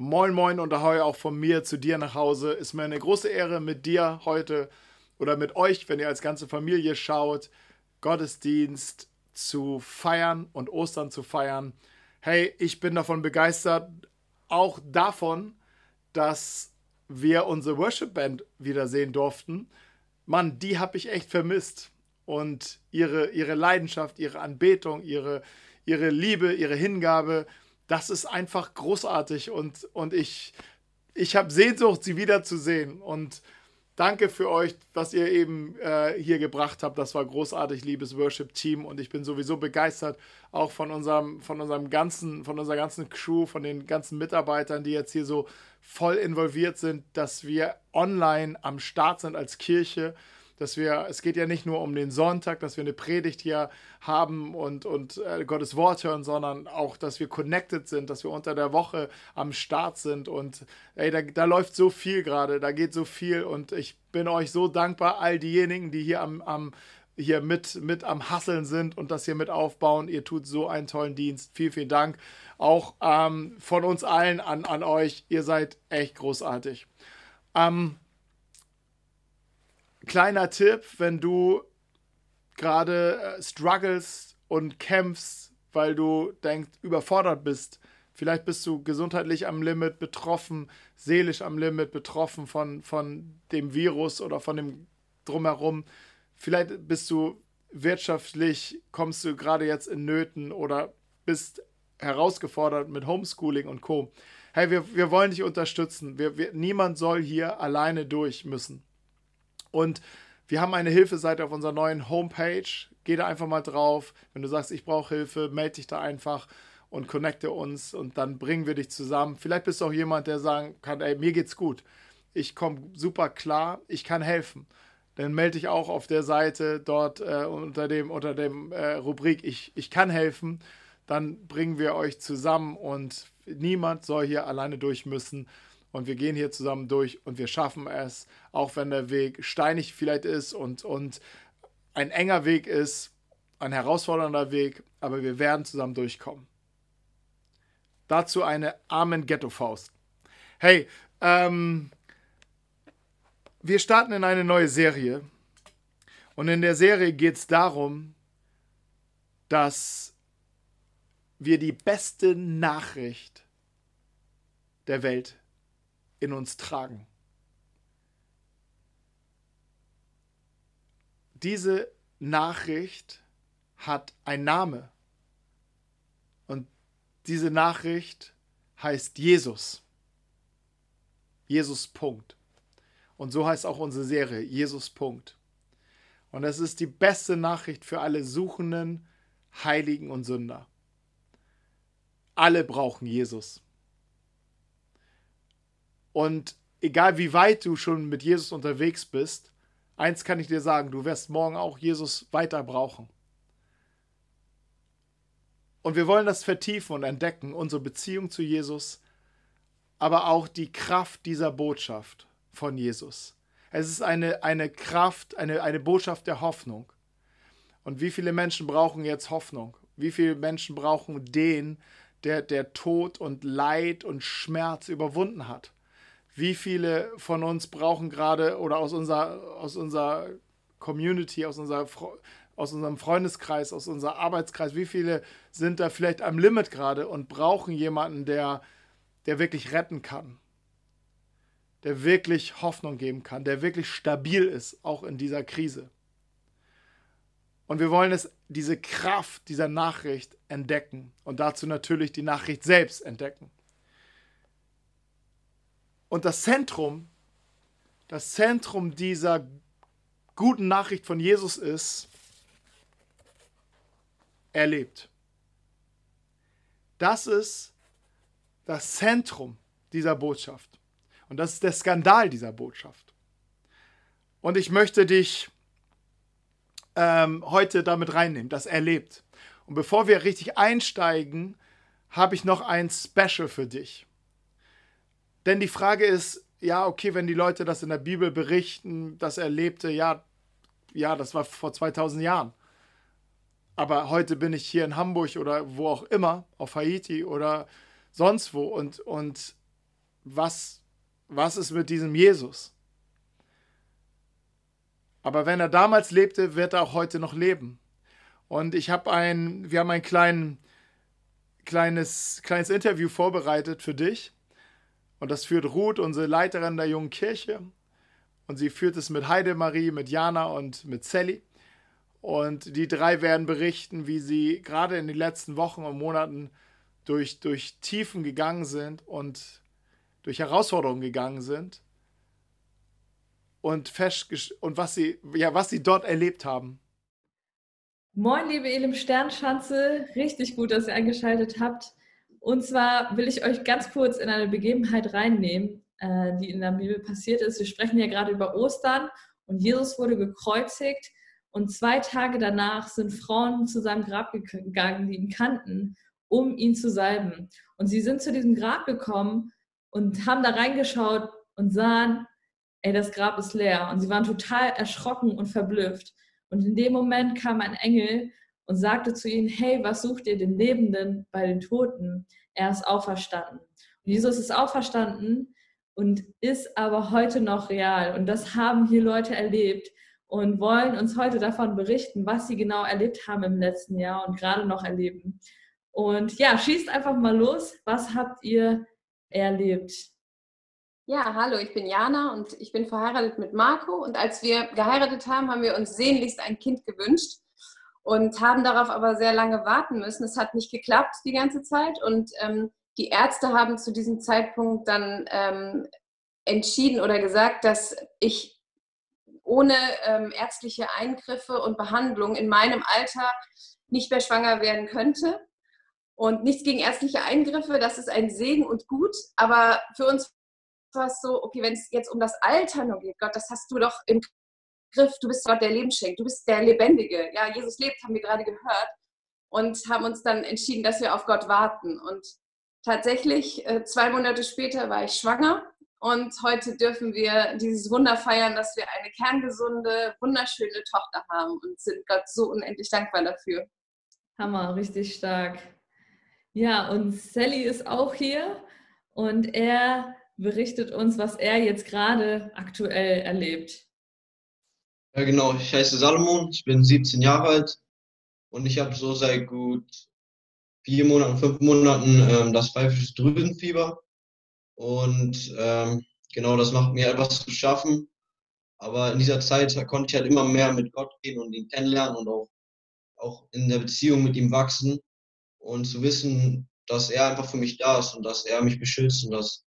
Moin Moin und Ahoi auch von mir zu dir nach Hause. Ist mir eine große Ehre mit dir heute oder mit euch, wenn ihr als ganze Familie schaut, Gottesdienst zu feiern und Ostern zu feiern. Hey, ich bin davon begeistert, auch davon, dass wir unsere Worship Band wiedersehen durften. Mann, die habe ich echt vermisst. Und ihre, ihre Leidenschaft, ihre Anbetung, ihre, ihre Liebe, ihre Hingabe, das ist einfach großartig und, und ich, ich habe Sehnsucht, sie wiederzusehen. Und danke für euch, was ihr eben äh, hier gebracht habt. Das war großartig, liebes Worship-Team. Und ich bin sowieso begeistert, auch von unserem, von unserem ganzen, von unserer ganzen Crew, von den ganzen Mitarbeitern, die jetzt hier so voll involviert sind, dass wir online am Start sind als Kirche dass wir, es geht ja nicht nur um den Sonntag, dass wir eine Predigt hier haben und, und äh, Gottes Wort hören, sondern auch, dass wir connected sind, dass wir unter der Woche am Start sind und ey, da, da läuft so viel gerade, da geht so viel und ich bin euch so dankbar, all diejenigen, die hier am, am hier mit, mit am Hasseln sind und das hier mit aufbauen. Ihr tut so einen tollen Dienst. Vielen, vielen Dank. Auch ähm, von uns allen an, an euch. Ihr seid echt großartig. Ähm, kleiner Tipp, wenn du gerade äh, struggles und kämpfst, weil du denkst, überfordert bist. Vielleicht bist du gesundheitlich am Limit betroffen, seelisch am Limit betroffen von, von dem Virus oder von dem drumherum. Vielleicht bist du wirtschaftlich, kommst du gerade jetzt in Nöten oder bist herausgefordert mit Homeschooling und Co. Hey, wir, wir wollen dich unterstützen. Wir, wir, niemand soll hier alleine durch müssen. Und wir haben eine Hilfeseite auf unserer neuen Homepage. Geh da einfach mal drauf. Wenn du sagst, ich brauche Hilfe, melde dich da einfach und connecte uns und dann bringen wir dich zusammen. Vielleicht bist du auch jemand, der sagen kann, ey, mir geht's gut. Ich komme super klar, ich kann helfen. Dann melde dich auch auf der Seite dort äh, unter dem, unter dem äh, Rubrik ich, ich kann helfen. Dann bringen wir euch zusammen und niemand soll hier alleine durch müssen und wir gehen hier zusammen durch und wir schaffen es, auch wenn der Weg steinig vielleicht ist und, und ein enger Weg ist, ein herausfordernder Weg, aber wir werden zusammen durchkommen. Dazu eine Amen Ghetto Faust. Hey, ähm, wir starten in eine neue Serie und in der Serie geht es darum, dass wir die beste Nachricht der Welt in uns tragen. Diese Nachricht hat einen Name. Und diese Nachricht heißt Jesus. Jesus Punkt. Und so heißt auch unsere Serie, Jesus Punkt. Und es ist die beste Nachricht für alle Suchenden, Heiligen und Sünder. Alle brauchen Jesus. Und egal wie weit du schon mit Jesus unterwegs bist, eins kann ich dir sagen, du wirst morgen auch Jesus weiter brauchen. Und wir wollen das vertiefen und entdecken, unsere Beziehung zu Jesus, aber auch die Kraft dieser Botschaft von Jesus. Es ist eine, eine Kraft, eine, eine Botschaft der Hoffnung. Und wie viele Menschen brauchen jetzt Hoffnung? Wie viele Menschen brauchen den, der, der Tod und Leid und Schmerz überwunden hat? Wie viele von uns brauchen gerade oder aus unserer, aus unserer Community, aus, unserer, aus unserem Freundeskreis, aus unserem Arbeitskreis, wie viele sind da vielleicht am Limit gerade und brauchen jemanden, der, der wirklich retten kann, der wirklich Hoffnung geben kann, der wirklich stabil ist, auch in dieser Krise. Und wir wollen es, diese Kraft dieser Nachricht entdecken und dazu natürlich die Nachricht selbst entdecken. Und das Zentrum, das Zentrum dieser guten Nachricht von Jesus ist, er lebt. Das ist das Zentrum dieser Botschaft. Und das ist der Skandal dieser Botschaft. Und ich möchte dich ähm, heute damit reinnehmen, dass er lebt. Und bevor wir richtig einsteigen, habe ich noch ein Special für dich. Denn die Frage ist, ja, okay, wenn die Leute das in der Bibel berichten, dass er lebte, ja, ja, das war vor 2000 Jahren. Aber heute bin ich hier in Hamburg oder wo auch immer, auf Haiti oder sonst wo und, und was, was ist mit diesem Jesus? Aber wenn er damals lebte, wird er auch heute noch leben. Und ich habe ein, wir haben ein klein, kleines, kleines Interview vorbereitet für dich. Und das führt Ruth, unsere Leiterin der jungen Kirche. Und sie führt es mit Heidemarie, mit Jana und mit Sally. Und die drei werden berichten, wie sie gerade in den letzten Wochen und Monaten durch, durch Tiefen gegangen sind und durch Herausforderungen gegangen sind und, und was, sie, ja, was sie dort erlebt haben. Moin, liebe Elim Sternschanze, richtig gut, dass ihr eingeschaltet habt. Und zwar will ich euch ganz kurz in eine Begebenheit reinnehmen, äh, die in der Bibel passiert ist. Wir sprechen ja gerade über Ostern und Jesus wurde gekreuzigt und zwei Tage danach sind Frauen zu seinem Grab gegangen, die ihn kannten, um ihn zu salben. Und sie sind zu diesem Grab gekommen und haben da reingeschaut und sahen, ey, das Grab ist leer. Und sie waren total erschrocken und verblüfft. Und in dem Moment kam ein Engel und sagte zu ihnen, hey, was sucht ihr den Lebenden bei den Toten? Er ist auferstanden. Und Jesus ist auferstanden und ist aber heute noch real. Und das haben hier Leute erlebt und wollen uns heute davon berichten, was sie genau erlebt haben im letzten Jahr und gerade noch erleben. Und ja, schießt einfach mal los. Was habt ihr erlebt? Ja, hallo, ich bin Jana und ich bin verheiratet mit Marco. Und als wir geheiratet haben, haben wir uns sehnlichst ein Kind gewünscht und haben darauf aber sehr lange warten müssen. Es hat nicht geklappt die ganze Zeit und ähm, die Ärzte haben zu diesem Zeitpunkt dann ähm, entschieden oder gesagt, dass ich ohne ähm, ärztliche Eingriffe und Behandlung in meinem Alter nicht mehr schwanger werden könnte. Und nichts gegen ärztliche Eingriffe, das ist ein Segen und gut. Aber für uns war es so, okay, wenn es jetzt um das Alter nur geht, Gott, das hast du doch im Griff. Du bist Gott, der Leben schenkt. Du bist der Lebendige. Ja, Jesus lebt, haben wir gerade gehört. Und haben uns dann entschieden, dass wir auf Gott warten. Und tatsächlich, äh, zwei Monate später war ich schwanger. Und heute dürfen wir dieses Wunder feiern, dass wir eine kerngesunde, wunderschöne Tochter haben und sind Gott so unendlich dankbar dafür. Hammer, richtig stark. Ja, und Sally ist auch hier und er berichtet uns, was er jetzt gerade aktuell erlebt. Ja, genau. Ich heiße Salomon, ich bin 17 Jahre alt und ich habe so seit gut vier Monaten, fünf Monaten ähm, das pfeifische Drüsenfieber. Und ähm, genau, das macht mir etwas zu schaffen. Aber in dieser Zeit konnte ich halt immer mehr mit Gott gehen und ihn kennenlernen und auch, auch in der Beziehung mit ihm wachsen und zu wissen, dass er einfach für mich da ist und dass er mich beschützt und dass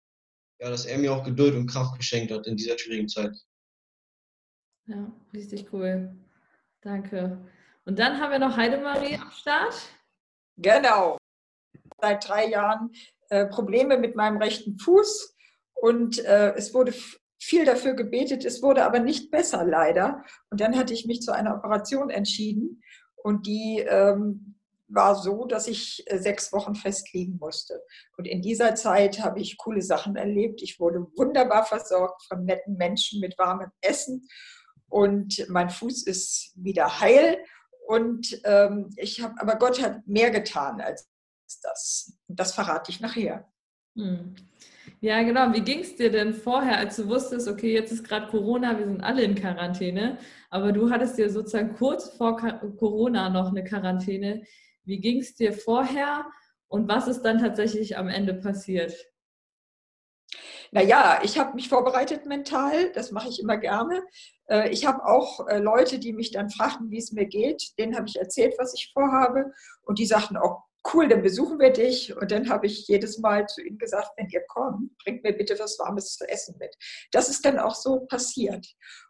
ja, dass er mir auch Geduld und Kraft geschenkt hat in dieser schwierigen Zeit. Ja, richtig cool. Danke. Und dann haben wir noch Heidemarie am Start. Genau. Seit drei Jahren äh, Probleme mit meinem rechten Fuß und äh, es wurde viel dafür gebetet, es wurde aber nicht besser leider. Und dann hatte ich mich zu einer Operation entschieden und die ähm, war so, dass ich äh, sechs Wochen festliegen musste. Und in dieser Zeit habe ich coole Sachen erlebt. Ich wurde wunderbar versorgt von netten Menschen mit warmem Essen. Und mein Fuß ist wieder heil. Und ähm, ich habe, aber Gott hat mehr getan als das. Das verrate ich nachher. Hm. Ja, genau. Wie ging es dir denn vorher, als du wusstest, okay, jetzt ist gerade Corona, wir sind alle in Quarantäne, aber du hattest dir sozusagen kurz vor Corona noch eine Quarantäne. Wie ging es dir vorher und was ist dann tatsächlich am Ende passiert? Naja, ich habe mich vorbereitet mental, das mache ich immer gerne. Äh, ich habe auch äh, Leute, die mich dann fragten, wie es mir geht. Denen habe ich erzählt, was ich vorhabe. Und die sagten auch, cool, dann besuchen wir dich. Und dann habe ich jedes Mal zu ihnen gesagt, wenn ihr kommt, bringt mir bitte was Warmes zu essen mit. Das ist dann auch so passiert.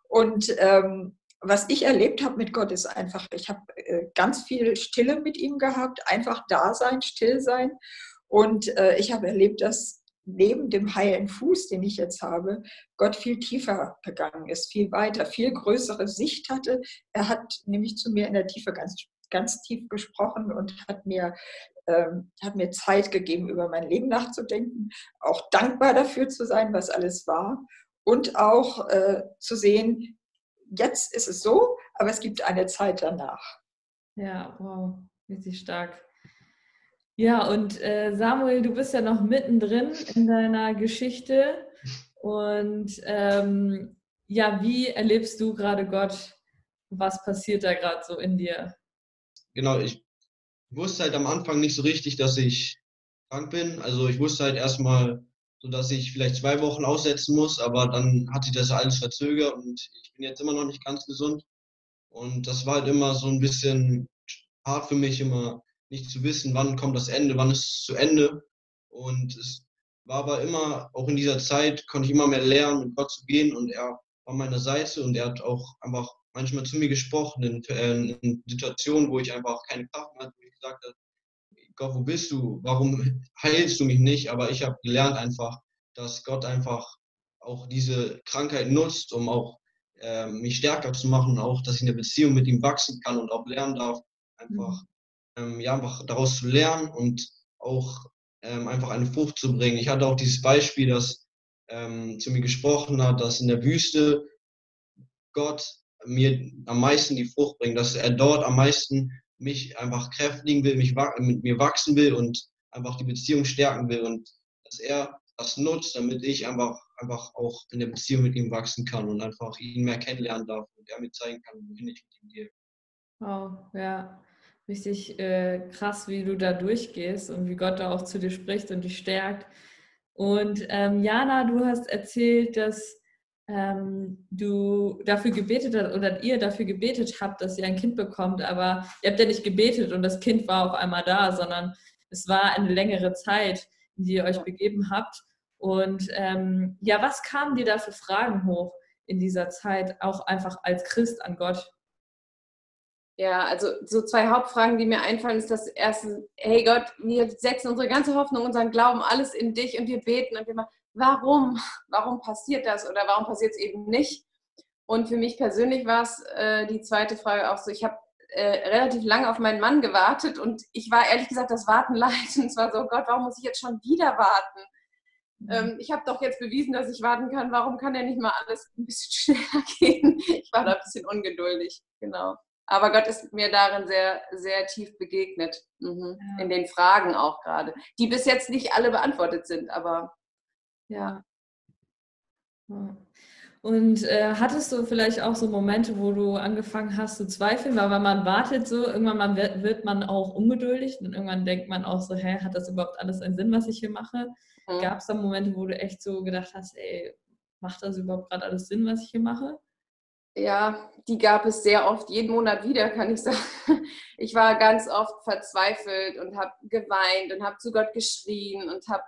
Und ähm, was ich erlebt habe mit Gott ist einfach, ich habe äh, ganz viel Stille mit ihm gehabt, einfach da sein, still sein. Und äh, ich habe erlebt, dass neben dem heilen Fuß, den ich jetzt habe, Gott viel tiefer gegangen ist, viel weiter, viel größere Sicht hatte. Er hat nämlich zu mir in der Tiefe ganz, ganz tief gesprochen und hat mir, ähm, hat mir Zeit gegeben, über mein Leben nachzudenken, auch dankbar dafür zu sein, was alles war und auch äh, zu sehen, jetzt ist es so, aber es gibt eine Zeit danach. Ja, wow, richtig stark. Ja, und äh, Samuel, du bist ja noch mittendrin in deiner Geschichte. Und ähm, ja, wie erlebst du gerade Gott? Was passiert da gerade so in dir? Genau, ich wusste halt am Anfang nicht so richtig, dass ich krank bin. Also ich wusste halt erstmal, so dass ich vielleicht zwei Wochen aussetzen muss, aber dann hat sich das alles verzögert und ich bin jetzt immer noch nicht ganz gesund. Und das war halt immer so ein bisschen hart für mich, immer nicht zu wissen, wann kommt das Ende, wann ist es zu Ende. Und es war aber immer, auch in dieser Zeit, konnte ich immer mehr lernen, mit Gott zu gehen und er war meiner Seite und er hat auch einfach manchmal zu mir gesprochen in, äh, in Situationen, wo ich einfach keine Kraft mehr hatte, wo ich gesagt habe, Gott, wo bist du? Warum heilst du mich nicht? Aber ich habe gelernt einfach, dass Gott einfach auch diese Krankheit nutzt, um auch äh, mich stärker zu machen, auch, dass ich in der Beziehung mit ihm wachsen kann und auch lernen darf, einfach, ähm, ja, einfach daraus zu lernen und auch ähm, einfach eine Frucht zu bringen. Ich hatte auch dieses Beispiel, das ähm, zu mir gesprochen hat, dass in der Wüste Gott mir am meisten die Frucht bringt, dass er dort am meisten mich einfach kräftigen will, mich mit mir wachsen will und einfach die Beziehung stärken will und dass er das nutzt, damit ich einfach, einfach auch in der Beziehung mit ihm wachsen kann und einfach ihn mehr kennenlernen darf und er mir zeigen kann, wohin ich mit ihm gehe. Wow, ja. Richtig äh, krass, wie du da durchgehst und wie Gott da auch zu dir spricht und dich stärkt. Und ähm, Jana, du hast erzählt, dass ähm, du dafür gebetet hast oder ihr dafür gebetet habt, dass ihr ein Kind bekommt, aber ihr habt ja nicht gebetet und das Kind war auf einmal da, sondern es war eine längere Zeit, in die ihr euch begeben habt. Und ähm, ja, was kamen dir da für Fragen hoch in dieser Zeit, auch einfach als Christ an Gott? Ja, also so zwei Hauptfragen, die mir einfallen, ist das erste, hey Gott, wir setzen unsere ganze Hoffnung, unseren Glauben, alles in dich und wir beten und wir machen, warum? Warum passiert das oder warum passiert es eben nicht? Und für mich persönlich war es äh, die zweite Frage auch so, ich habe äh, relativ lange auf meinen Mann gewartet und ich war ehrlich gesagt das Warten leid und es war so, Gott, warum muss ich jetzt schon wieder warten? Mhm. Ähm, ich habe doch jetzt bewiesen, dass ich warten kann. Warum kann ja nicht mal alles ein bisschen schneller gehen? Ich war da ein bisschen ungeduldig, genau. Aber Gott ist mir darin sehr, sehr tief begegnet. Mhm. Ja. In den Fragen auch gerade, die bis jetzt nicht alle beantwortet sind, aber ja. Und äh, hattest du vielleicht auch so Momente, wo du angefangen hast zu zweifeln? Weil wenn man wartet so, irgendwann man wird, wird, man auch ungeduldig und irgendwann denkt man auch so, hä, hat das überhaupt alles einen Sinn, was ich hier mache? Mhm. Gab es da Momente, wo du echt so gedacht hast, ey, macht das überhaupt gerade alles Sinn, was ich hier mache? Ja, die gab es sehr oft, jeden Monat wieder, kann ich sagen. Ich war ganz oft verzweifelt und habe geweint und habe zu Gott geschrien und habe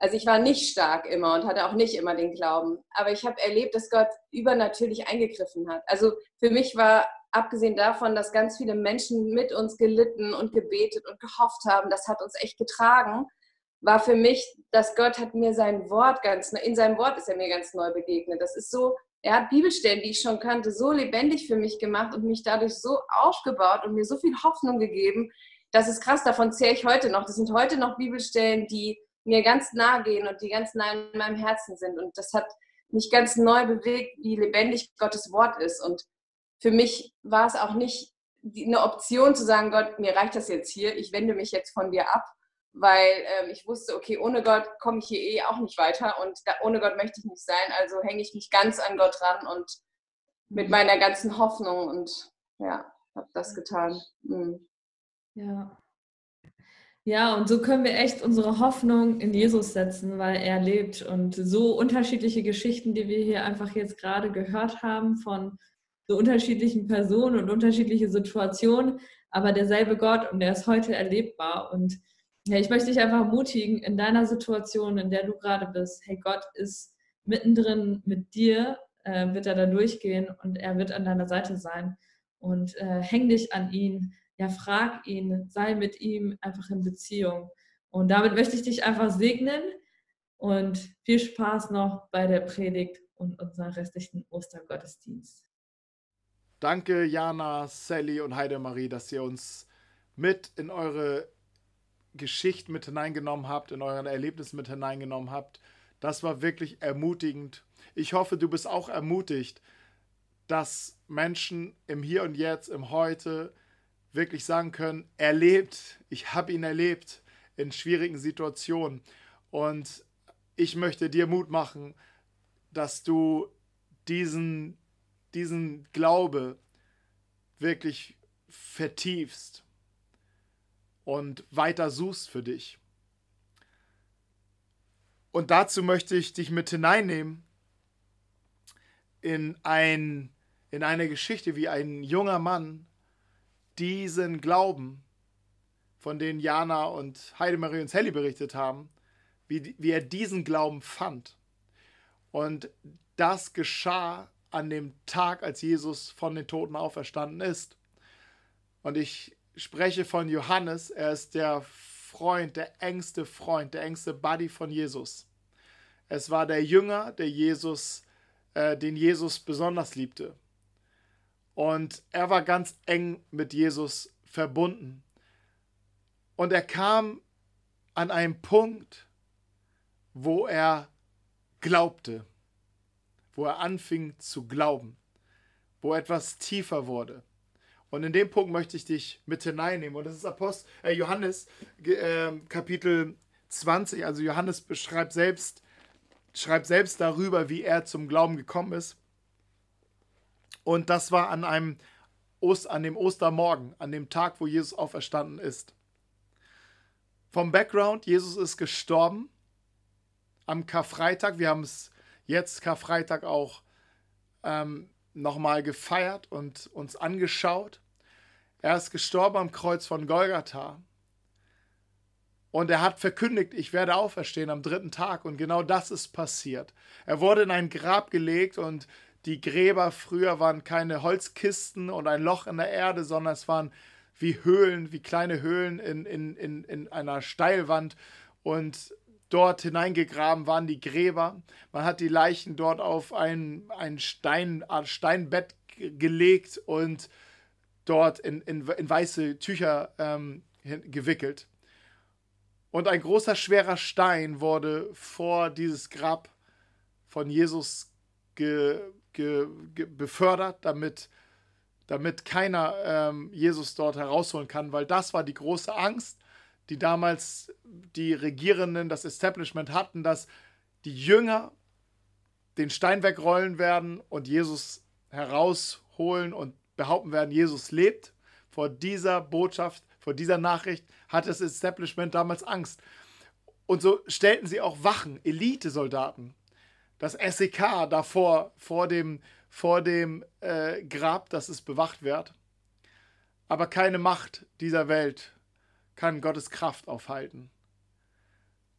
also ich war nicht stark immer und hatte auch nicht immer den Glauben. Aber ich habe erlebt, dass Gott übernatürlich eingegriffen hat. Also für mich war, abgesehen davon, dass ganz viele Menschen mit uns gelitten und gebetet und gehofft haben, das hat uns echt getragen, war für mich, dass Gott hat mir sein Wort ganz, in seinem Wort ist er mir ganz neu begegnet. Das ist so, er hat Bibelstellen, die ich schon kannte, so lebendig für mich gemacht und mich dadurch so aufgebaut und mir so viel Hoffnung gegeben. Das ist krass, davon zähle ich heute noch. Das sind heute noch Bibelstellen, die mir ganz nahe gehen und die ganz nah in meinem Herzen sind. Und das hat mich ganz neu bewegt, wie lebendig Gottes Wort ist. Und für mich war es auch nicht eine Option zu sagen, Gott, mir reicht das jetzt hier, ich wende mich jetzt von dir ab, weil ähm, ich wusste, okay, ohne Gott komme ich hier eh auch nicht weiter und da, ohne Gott möchte ich nicht sein, also hänge ich mich ganz an Gott ran und mit meiner ganzen Hoffnung und ja, habe das getan. Mhm. Ja, ja, und so können wir echt unsere Hoffnung in Jesus setzen, weil er lebt. Und so unterschiedliche Geschichten, die wir hier einfach jetzt gerade gehört haben von so unterschiedlichen Personen und unterschiedliche Situationen, aber derselbe Gott und der ist heute erlebbar. Und ja, ich möchte dich einfach ermutigen, in deiner Situation, in der du gerade bist, hey, Gott ist mittendrin mit dir, äh, wird er da durchgehen und er wird an deiner Seite sein. Und äh, häng dich an ihn, ja, frag ihn, sei mit ihm einfach in Beziehung. Und damit möchte ich dich einfach segnen und viel Spaß noch bei der Predigt und unserem restlichen Ostergottesdienst. Danke, Jana, Sally und Heidemarie, dass ihr uns mit in eure Geschichte mit hineingenommen habt, in euren Erlebnissen mit hineingenommen habt. Das war wirklich ermutigend. Ich hoffe, du bist auch ermutigt, dass Menschen im Hier und Jetzt, im Heute wirklich sagen können, erlebt, ich habe ihn erlebt. in schwierigen Situationen. Und ich möchte dir Mut machen, dass du diesen, diesen Glaube wirklich vertiefst und weiter suchst für dich. Und dazu möchte ich dich mit hineinnehmen in, ein, in eine Geschichte, wie ein junger Mann diesen Glauben, von denen Jana und Heidemarie und Sally berichtet haben, wie, wie er diesen Glauben fand. Und das geschah an dem Tag, als Jesus von den Toten auferstanden ist. Und ich spreche von Johannes, er ist der Freund, der engste Freund, der engste Buddy von Jesus. Es war der Jünger, der Jesus, äh, den Jesus besonders liebte. Und er war ganz eng mit Jesus verbunden. Und er kam an einen Punkt, wo er glaubte, wo er anfing zu glauben, wo etwas tiefer wurde. Und in dem Punkt möchte ich dich mit hineinnehmen. Und das ist Apost äh, Johannes äh, Kapitel 20. Also Johannes beschreibt selbst, schreibt selbst darüber, wie er zum Glauben gekommen ist. Und das war an einem Ost, an dem Ostermorgen, an dem Tag, wo Jesus auferstanden ist. Vom Background, Jesus ist gestorben am Karfreitag. Wir haben es jetzt Karfreitag auch ähm, nochmal gefeiert und uns angeschaut. Er ist gestorben am Kreuz von Golgatha. Und er hat verkündigt, ich werde auferstehen am dritten Tag. Und genau das ist passiert. Er wurde in ein Grab gelegt und die Gräber früher waren keine Holzkisten und ein Loch in der Erde, sondern es waren wie Höhlen, wie kleine Höhlen in, in, in, in einer Steilwand. Und dort hineingegraben waren die Gräber. Man hat die Leichen dort auf ein, ein Stein, Steinbett gelegt und dort in, in, in weiße Tücher ähm, gewickelt. Und ein großer, schwerer Stein wurde vor dieses Grab von Jesus ge, ge, ge, befördert, damit, damit keiner ähm, Jesus dort herausholen kann, weil das war die große Angst die damals die Regierenden, das Establishment hatten, dass die Jünger den Stein wegrollen werden und Jesus herausholen und behaupten werden, Jesus lebt. Vor dieser Botschaft, vor dieser Nachricht hat das Establishment damals Angst. Und so stellten sie auch Wachen, Elitesoldaten, das SEK davor, vor dem, vor dem äh, Grab, dass es bewacht wird. Aber keine Macht dieser Welt kann Gottes Kraft aufhalten.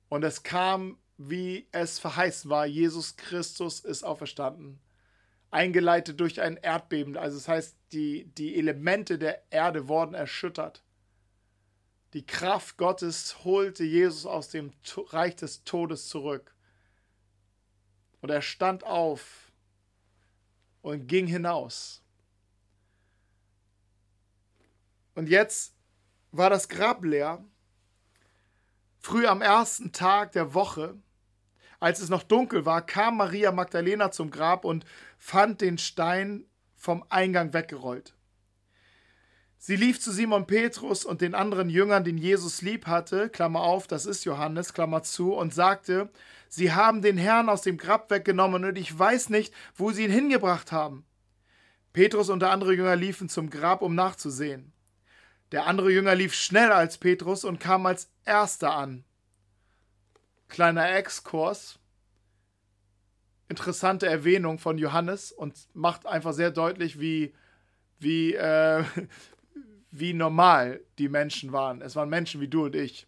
Und es kam, wie es verheißen war, Jesus Christus ist auferstanden, eingeleitet durch ein Erdbeben. Also das heißt, die, die Elemente der Erde wurden erschüttert. Die Kraft Gottes holte Jesus aus dem Reich des Todes zurück. Und er stand auf und ging hinaus. Und jetzt war das Grab leer. Früh am ersten Tag der Woche, als es noch dunkel war, kam Maria Magdalena zum Grab und fand den Stein vom Eingang weggerollt. Sie lief zu Simon Petrus und den anderen Jüngern, den Jesus lieb hatte, Klammer auf, das ist Johannes, Klammer zu, und sagte, Sie haben den Herrn aus dem Grab weggenommen und ich weiß nicht, wo Sie ihn hingebracht haben. Petrus und der andere Jünger liefen zum Grab, um nachzusehen. Der andere Jünger lief schneller als Petrus und kam als erster an. Kleiner Exkurs. Interessante Erwähnung von Johannes und macht einfach sehr deutlich, wie, wie, äh, wie normal die Menschen waren. Es waren Menschen wie du und ich.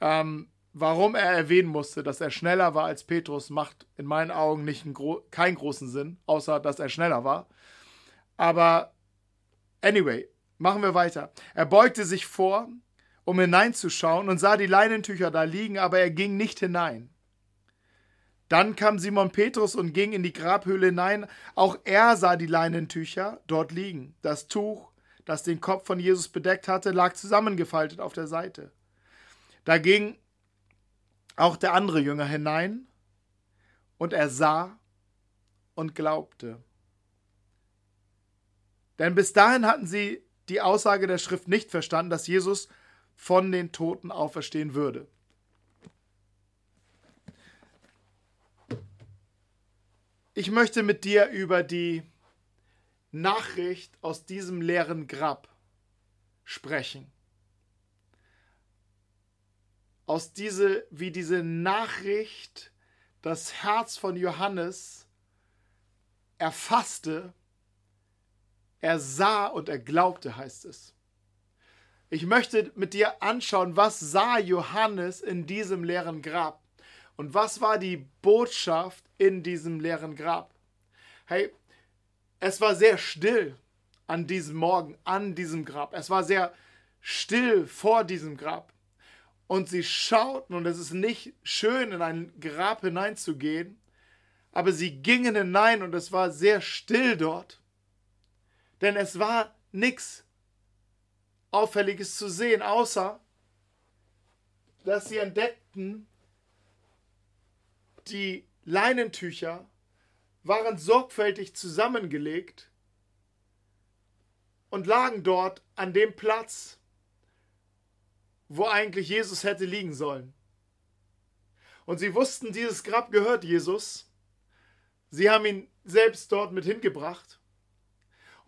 Ähm, warum er erwähnen musste, dass er schneller war als Petrus, macht in meinen Augen nicht gro keinen großen Sinn, außer dass er schneller war. Aber anyway, Machen wir weiter. Er beugte sich vor, um hineinzuschauen und sah die Leinentücher da liegen, aber er ging nicht hinein. Dann kam Simon Petrus und ging in die Grabhöhle hinein. Auch er sah die Leinentücher dort liegen. Das Tuch, das den Kopf von Jesus bedeckt hatte, lag zusammengefaltet auf der Seite. Da ging auch der andere Jünger hinein und er sah und glaubte. Denn bis dahin hatten sie die Aussage der Schrift nicht verstanden, dass Jesus von den Toten auferstehen würde. Ich möchte mit dir über die Nachricht aus diesem leeren Grab sprechen. Aus diese, wie diese Nachricht das Herz von Johannes erfasste, er sah und er glaubte, heißt es. Ich möchte mit dir anschauen, was sah Johannes in diesem leeren Grab und was war die Botschaft in diesem leeren Grab. Hey, es war sehr still an diesem Morgen, an diesem Grab. Es war sehr still vor diesem Grab. Und sie schauten, und es ist nicht schön, in ein Grab hineinzugehen, aber sie gingen hinein und es war sehr still dort. Denn es war nichts Auffälliges zu sehen, außer dass sie entdeckten, die Leinentücher waren sorgfältig zusammengelegt und lagen dort an dem Platz, wo eigentlich Jesus hätte liegen sollen. Und sie wussten, dieses Grab gehört Jesus. Sie haben ihn selbst dort mit hingebracht.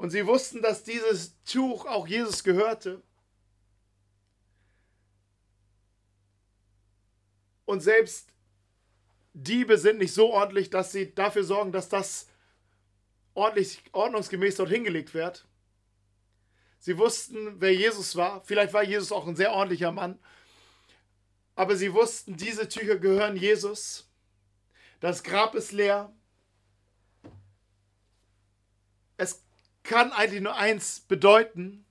Und sie wussten, dass dieses Tuch auch Jesus gehörte. Und selbst Diebe sind nicht so ordentlich, dass sie dafür sorgen, dass das ordentlich, ordnungsgemäß dort hingelegt wird. Sie wussten, wer Jesus war. Vielleicht war Jesus auch ein sehr ordentlicher Mann. Aber sie wussten, diese Tücher gehören Jesus. Das Grab ist leer. Es kann eigentlich nur eins bedeuten.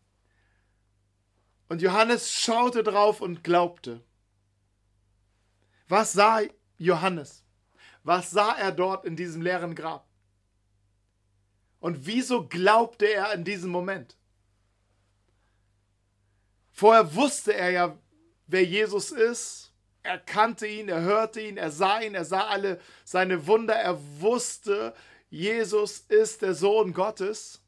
Und Johannes schaute drauf und glaubte. Was sah Johannes? Was sah er dort in diesem leeren Grab? Und wieso glaubte er in diesem Moment? Vorher wusste er ja, wer Jesus ist. Er kannte ihn, er hörte ihn, er sah ihn, er sah alle seine Wunder. Er wusste, Jesus ist der Sohn Gottes.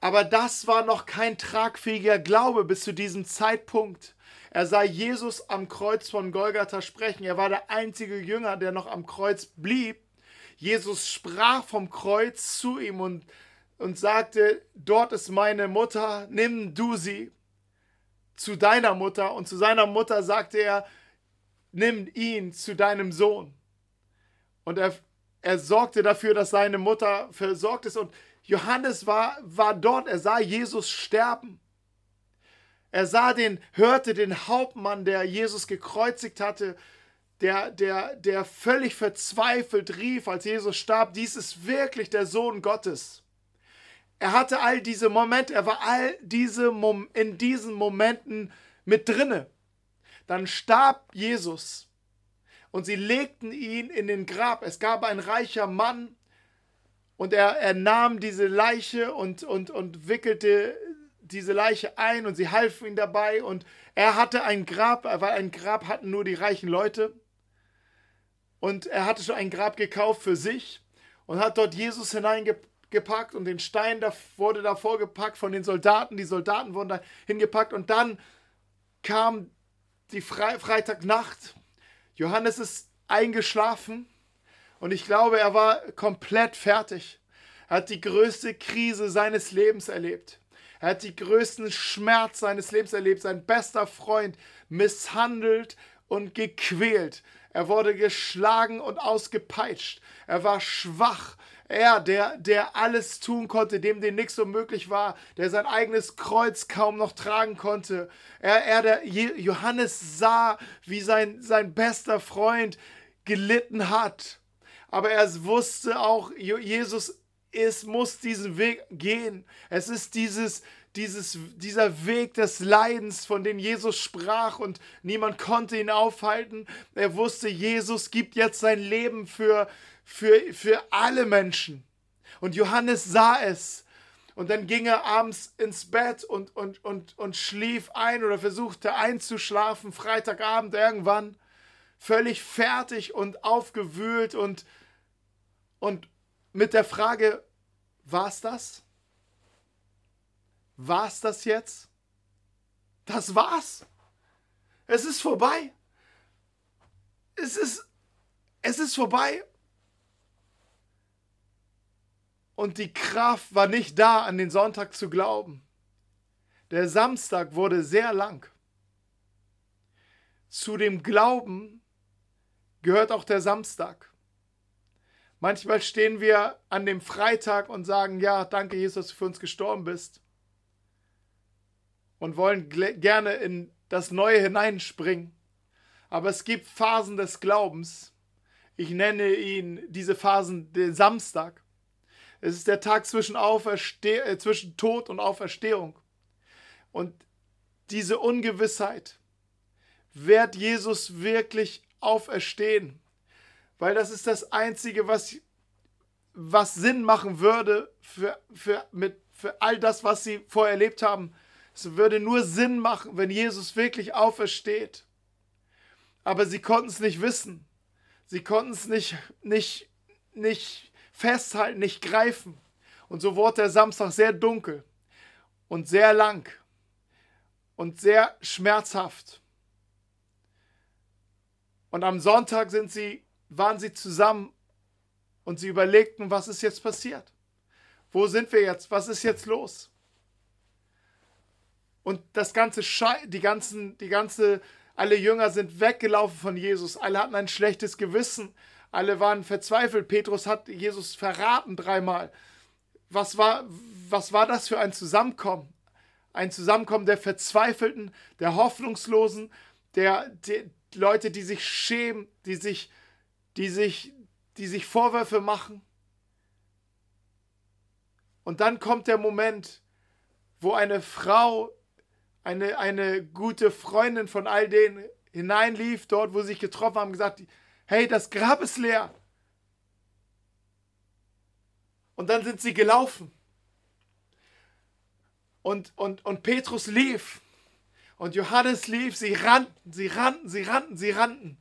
Aber das war noch kein tragfähiger Glaube bis zu diesem Zeitpunkt. Er sah Jesus am Kreuz von Golgatha sprechen. Er war der einzige Jünger, der noch am Kreuz blieb. Jesus sprach vom Kreuz zu ihm und, und sagte, dort ist meine Mutter, nimm du sie zu deiner Mutter. Und zu seiner Mutter sagte er, nimm ihn zu deinem Sohn. Und er, er sorgte dafür, dass seine Mutter versorgt ist. Und Johannes war, war dort, er sah Jesus sterben. Er sah den, hörte den Hauptmann, der Jesus gekreuzigt hatte, der, der, der völlig verzweifelt rief, als Jesus starb, dies ist wirklich der Sohn Gottes. Er hatte all diese Momente, er war all diese Mom in diesen Momenten mit drinne. Dann starb Jesus und sie legten ihn in den Grab. Es gab ein reicher Mann und er, er nahm diese Leiche und, und, und wickelte diese Leiche ein und sie halfen ihm dabei und er hatte ein Grab, weil ein Grab hatten nur die reichen Leute. Und er hatte schon ein Grab gekauft für sich und hat dort Jesus hineingepackt und den Stein da, wurde davor gepackt von den Soldaten. Die Soldaten wurden da hingepackt und dann kam die Fre Freitagnacht. Johannes ist eingeschlafen und ich glaube, er war komplett fertig. Er hat die größte Krise seines Lebens erlebt. Er hat die größten Schmerz seines Lebens erlebt. Sein bester Freund misshandelt und gequält. Er wurde geschlagen und ausgepeitscht. Er war schwach. Er, der, der alles tun konnte, dem dem nichts so möglich war, der sein eigenes Kreuz kaum noch tragen konnte. Er, er der Johannes sah, wie sein, sein bester Freund gelitten hat. Aber er wusste auch, Jesus es muss diesen Weg gehen. Es ist dieses, dieses, dieser Weg des Leidens, von dem Jesus sprach und niemand konnte ihn aufhalten. Er wusste, Jesus gibt jetzt sein Leben für, für, für alle Menschen. Und Johannes sah es. Und dann ging er abends ins Bett und, und, und, und schlief ein oder versuchte einzuschlafen, Freitagabend irgendwann, völlig fertig und aufgewühlt und, und mit der Frage, war es das? War es das jetzt? das war's. Es ist vorbei. Es ist, es ist vorbei. Und die Kraft war nicht da, an den Sonntag zu glauben. Der Samstag wurde sehr lang. Zu dem Glauben gehört auch der Samstag. Manchmal stehen wir an dem Freitag und sagen, ja, danke Jesus, dass du für uns gestorben bist. Und wollen gerne in das Neue hineinspringen. Aber es gibt Phasen des Glaubens. Ich nenne ihn diese Phasen den Samstag. Es ist der Tag zwischen, Auferste äh, zwischen Tod und Auferstehung. Und diese Ungewissheit, wird Jesus wirklich auferstehen? Weil das ist das Einzige, was, was Sinn machen würde für, für, mit, für all das, was sie vorher erlebt haben. Es würde nur Sinn machen, wenn Jesus wirklich aufersteht. Aber sie konnten es nicht wissen. Sie konnten es nicht, nicht, nicht festhalten, nicht greifen. Und so wurde der Samstag sehr dunkel und sehr lang und sehr schmerzhaft. Und am Sonntag sind sie, waren sie zusammen und sie überlegten, was ist jetzt passiert? Wo sind wir jetzt? Was ist jetzt los? Und das ganze Schei die ganzen, die ganze, alle Jünger sind weggelaufen von Jesus. Alle hatten ein schlechtes Gewissen. Alle waren verzweifelt. Petrus hat Jesus verraten dreimal. Was war, was war das für ein Zusammenkommen? Ein Zusammenkommen der Verzweifelten, der Hoffnungslosen, der, der Leute, die sich schämen, die sich, die sich, die sich Vorwürfe machen. Und dann kommt der Moment, wo eine Frau, eine, eine gute Freundin von all denen hineinlief, dort, wo sie sich getroffen haben, gesagt, hey, das Grab ist leer. Und dann sind sie gelaufen. Und, und, und Petrus lief. Und Johannes lief. Sie rannten, sie rannten, sie rannten, sie rannten.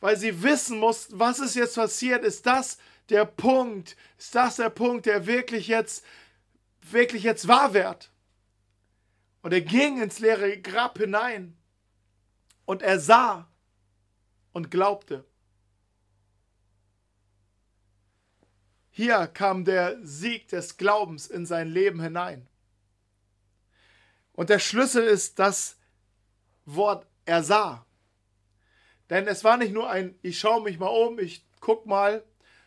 Weil sie wissen mussten, was ist jetzt passiert. Ist das der Punkt? Ist das der Punkt, der wirklich jetzt, wirklich jetzt wahr wird? Und er ging ins leere Grab hinein. Und er sah und glaubte. Hier kam der Sieg des Glaubens in sein Leben hinein. Und der Schlüssel ist das Wort er sah. Denn es war nicht nur ein, ich schaue mich mal um, ich guck mal,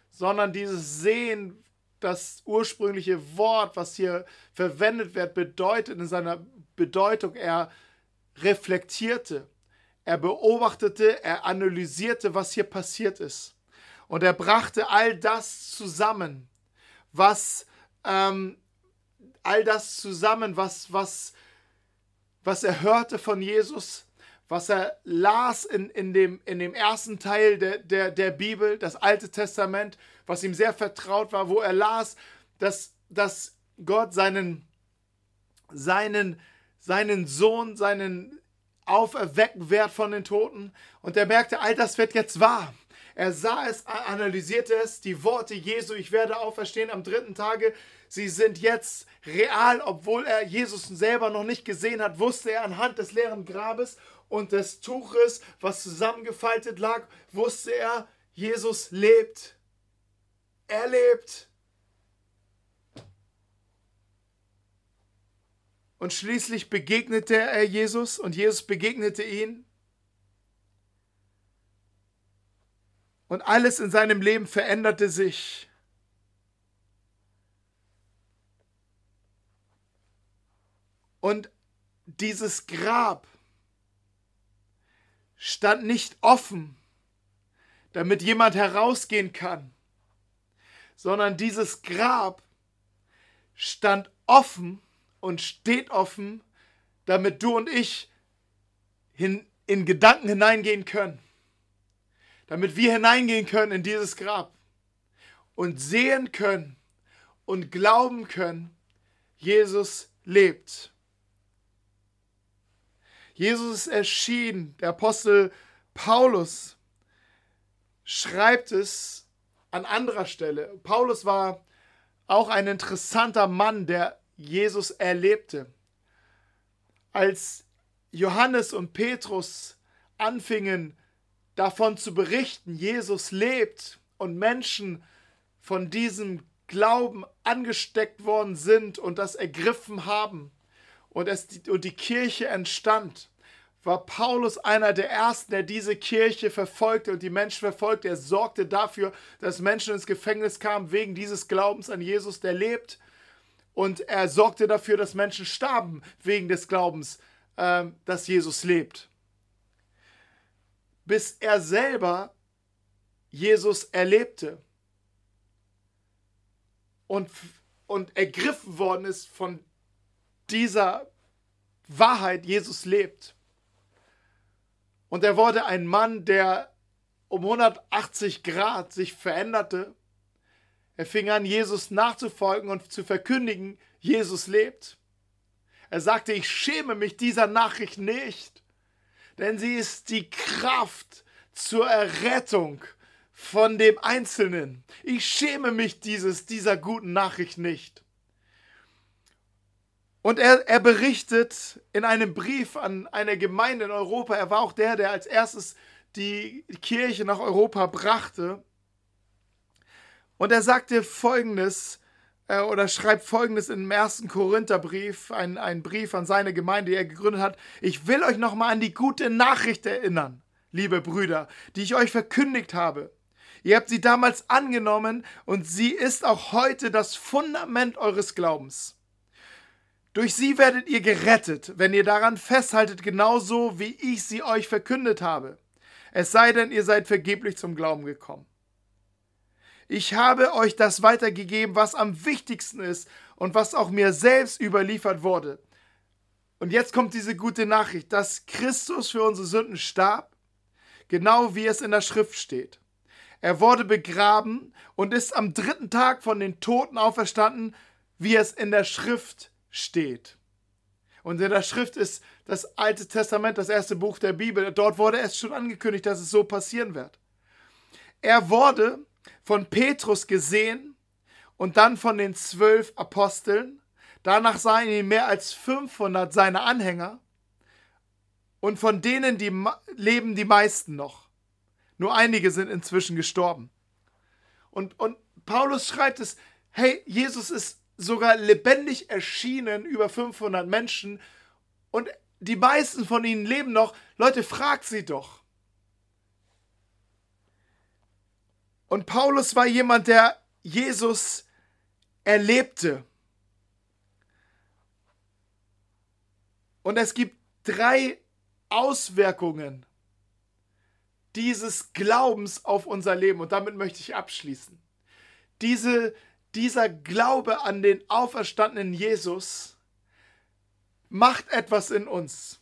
sondern dieses Sehen, das ursprüngliche Wort, was hier verwendet wird, bedeutet in seiner Bedeutung, er reflektierte, er beobachtete, er analysierte, was hier passiert ist. Und er brachte all das zusammen, was ähm, all das zusammen, was, was, was er hörte von Jesus, was er las in, in, dem, in dem ersten Teil der, der, der Bibel, das Alte Testament, was ihm sehr vertraut war, wo er las, dass, dass Gott seinen, seinen, seinen Sohn, seinen auferwecken wird von den Toten. Und er merkte, all das wird jetzt wahr. Er sah es, analysierte es, die Worte Jesu, ich werde auferstehen am dritten Tage, sie sind jetzt real, obwohl er Jesus selber noch nicht gesehen hat, wusste er anhand des leeren Grabes und des Tuches, was zusammengefaltet lag, wusste er, Jesus lebt. Er lebt. Und schließlich begegnete er Jesus und Jesus begegnete ihn Und alles in seinem Leben veränderte sich. Und dieses Grab stand nicht offen, damit jemand herausgehen kann, sondern dieses Grab stand offen und steht offen, damit du und ich in, in Gedanken hineingehen können damit wir hineingehen können in dieses Grab und sehen können und glauben können, Jesus lebt. Jesus ist erschienen. Der Apostel Paulus schreibt es an anderer Stelle. Paulus war auch ein interessanter Mann, der Jesus erlebte. Als Johannes und Petrus anfingen davon zu berichten, Jesus lebt und Menschen von diesem Glauben angesteckt worden sind und das ergriffen haben und, es, und die Kirche entstand, war Paulus einer der ersten, der diese Kirche verfolgte und die Menschen verfolgte. Er sorgte dafür, dass Menschen ins Gefängnis kamen wegen dieses Glaubens an Jesus, der lebt. Und er sorgte dafür, dass Menschen starben wegen des Glaubens, äh, dass Jesus lebt. Bis er selber Jesus erlebte und, und ergriffen worden ist von dieser Wahrheit, Jesus lebt. Und er wurde ein Mann, der um 180 Grad sich veränderte. Er fing an, Jesus nachzufolgen und zu verkündigen, Jesus lebt. Er sagte, ich schäme mich dieser Nachricht nicht, denn sie ist die Kraft zur Errettung von dem Einzelnen. Ich schäme mich dieses, dieser guten Nachricht nicht. Und er, er berichtet in einem Brief an eine Gemeinde in Europa, er war auch der, der als erstes die Kirche nach Europa brachte. Und er sagte folgendes, äh, oder schreibt folgendes im ersten Korintherbrief, ein, ein Brief an seine Gemeinde, die er gegründet hat. Ich will euch nochmal an die gute Nachricht erinnern, liebe Brüder, die ich euch verkündigt habe. Ihr habt sie damals angenommen und sie ist auch heute das Fundament eures Glaubens. Durch sie werdet ihr gerettet, wenn ihr daran festhaltet, genauso wie ich sie euch verkündet habe. Es sei denn, ihr seid vergeblich zum Glauben gekommen. Ich habe euch das weitergegeben, was am wichtigsten ist und was auch mir selbst überliefert wurde. Und jetzt kommt diese gute Nachricht, dass Christus für unsere Sünden starb, genau wie es in der Schrift steht. Er wurde begraben und ist am dritten Tag von den Toten auferstanden, wie es in der Schrift steht. Und in der Schrift ist das Alte Testament, das erste Buch der Bibel. Dort wurde es schon angekündigt, dass es so passieren wird. Er wurde von Petrus gesehen und dann von den zwölf Aposteln. Danach sahen ihn mehr als 500 seiner Anhänger. Und von denen die leben die meisten noch. Nur einige sind inzwischen gestorben. Und, und Paulus schreibt es, hey, Jesus ist sogar lebendig erschienen, über 500 Menschen, und die meisten von ihnen leben noch. Leute, fragt sie doch. Und Paulus war jemand, der Jesus erlebte. Und es gibt drei Auswirkungen dieses Glaubens auf unser Leben. Und damit möchte ich abschließen. Diese, dieser Glaube an den auferstandenen Jesus macht etwas in uns.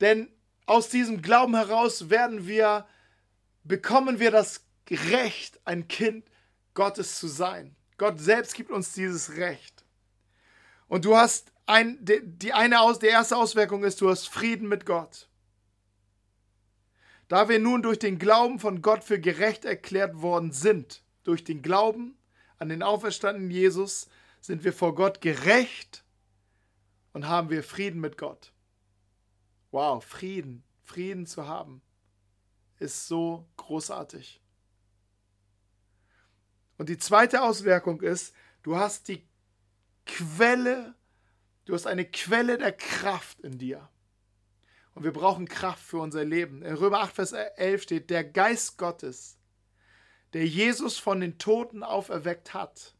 Denn aus diesem Glauben heraus werden wir, bekommen wir das Recht, ein Kind Gottes zu sein. Gott selbst gibt uns dieses Recht. Und du hast ein, die eine aus, die erste Auswirkung ist, du hast Frieden mit Gott. Da wir nun durch den Glauben von Gott für gerecht erklärt worden sind, durch den Glauben an den auferstandenen Jesus, sind wir vor Gott gerecht und haben wir Frieden mit Gott. Wow, Frieden, Frieden zu haben, ist so großartig. Und die zweite Auswirkung ist, du hast die Quelle, du hast eine Quelle der Kraft in dir. Und wir brauchen Kraft für unser Leben. In Römer 8, Vers 11 steht, der Geist Gottes, der Jesus von den Toten auferweckt hat,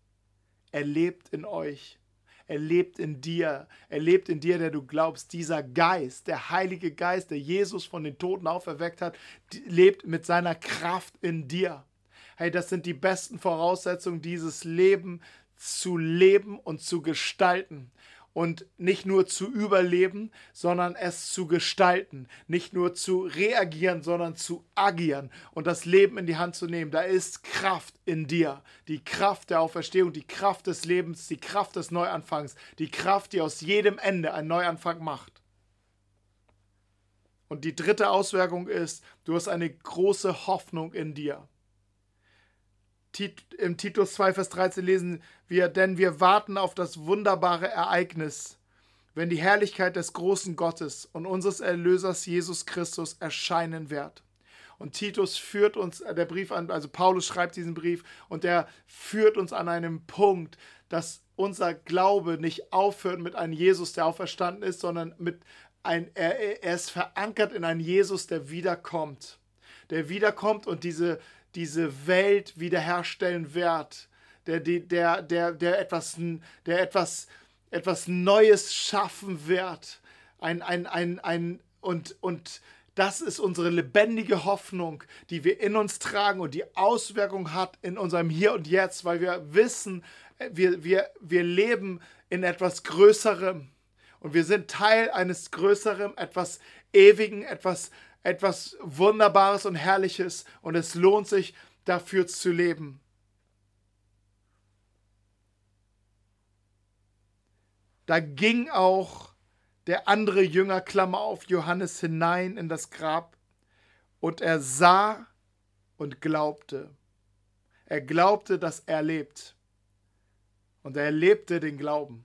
er lebt in euch. Er lebt in dir. Er lebt in dir, der du glaubst. Dieser Geist, der Heilige Geist, der Jesus von den Toten auferweckt hat, lebt mit seiner Kraft in dir. Hey, das sind die besten Voraussetzungen, dieses Leben zu leben und zu gestalten und nicht nur zu überleben, sondern es zu gestalten, nicht nur zu reagieren, sondern zu agieren und das Leben in die Hand zu nehmen. Da ist Kraft in dir, die Kraft der Auferstehung, die Kraft des Lebens, die Kraft des Neuanfangs, die Kraft, die aus jedem Ende einen Neuanfang macht. Und die dritte Auswirkung ist, du hast eine große Hoffnung in dir im Titus 2, Vers 13 lesen wir, denn wir warten auf das wunderbare Ereignis, wenn die Herrlichkeit des großen Gottes und unseres Erlösers Jesus Christus erscheinen wird. Und Titus führt uns, äh, der Brief an, also Paulus schreibt diesen Brief und der führt uns an einem Punkt, dass unser Glaube nicht aufhört mit einem Jesus, der auferstanden ist, sondern mit ein, er, er ist verankert in einen Jesus, der wiederkommt. Der wiederkommt und diese, diese Welt wiederherstellen wird. Der, der, der, der, etwas, der etwas, etwas Neues schaffen wird. Ein, ein, ein, ein, und, und das ist unsere lebendige Hoffnung, die wir in uns tragen und die Auswirkung hat in unserem Hier und Jetzt, weil wir wissen, wir, wir, wir leben in etwas Größerem. Und wir sind Teil eines Größeren, etwas Ewigen, etwas, etwas Wunderbares und Herrliches. Und es lohnt sich, dafür zu leben. Da ging auch der andere Jünger, Klammer auf, Johannes hinein in das Grab und er sah und glaubte. Er glaubte, dass er lebt. Und er lebte den Glauben.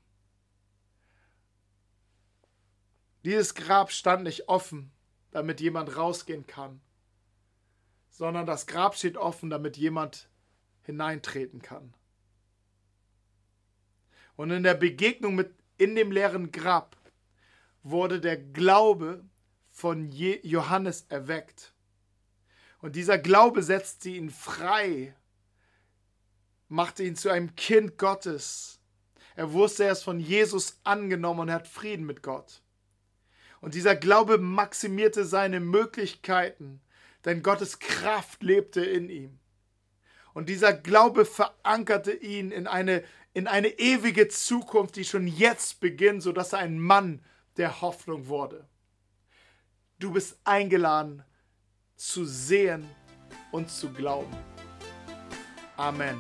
Dieses Grab stand nicht offen, damit jemand rausgehen kann, sondern das Grab steht offen, damit jemand hineintreten kann. Und in der Begegnung mit in dem leeren Grab wurde der Glaube von Johannes erweckt. Und dieser Glaube setzte ihn frei, machte ihn zu einem Kind Gottes. Er wusste, er ist von Jesus angenommen und hat Frieden mit Gott. Und dieser Glaube maximierte seine Möglichkeiten, denn Gottes Kraft lebte in ihm. Und dieser Glaube verankerte ihn in eine, in eine ewige Zukunft, die schon jetzt beginnt, sodass er ein Mann der Hoffnung wurde. Du bist eingeladen zu sehen und zu glauben. Amen.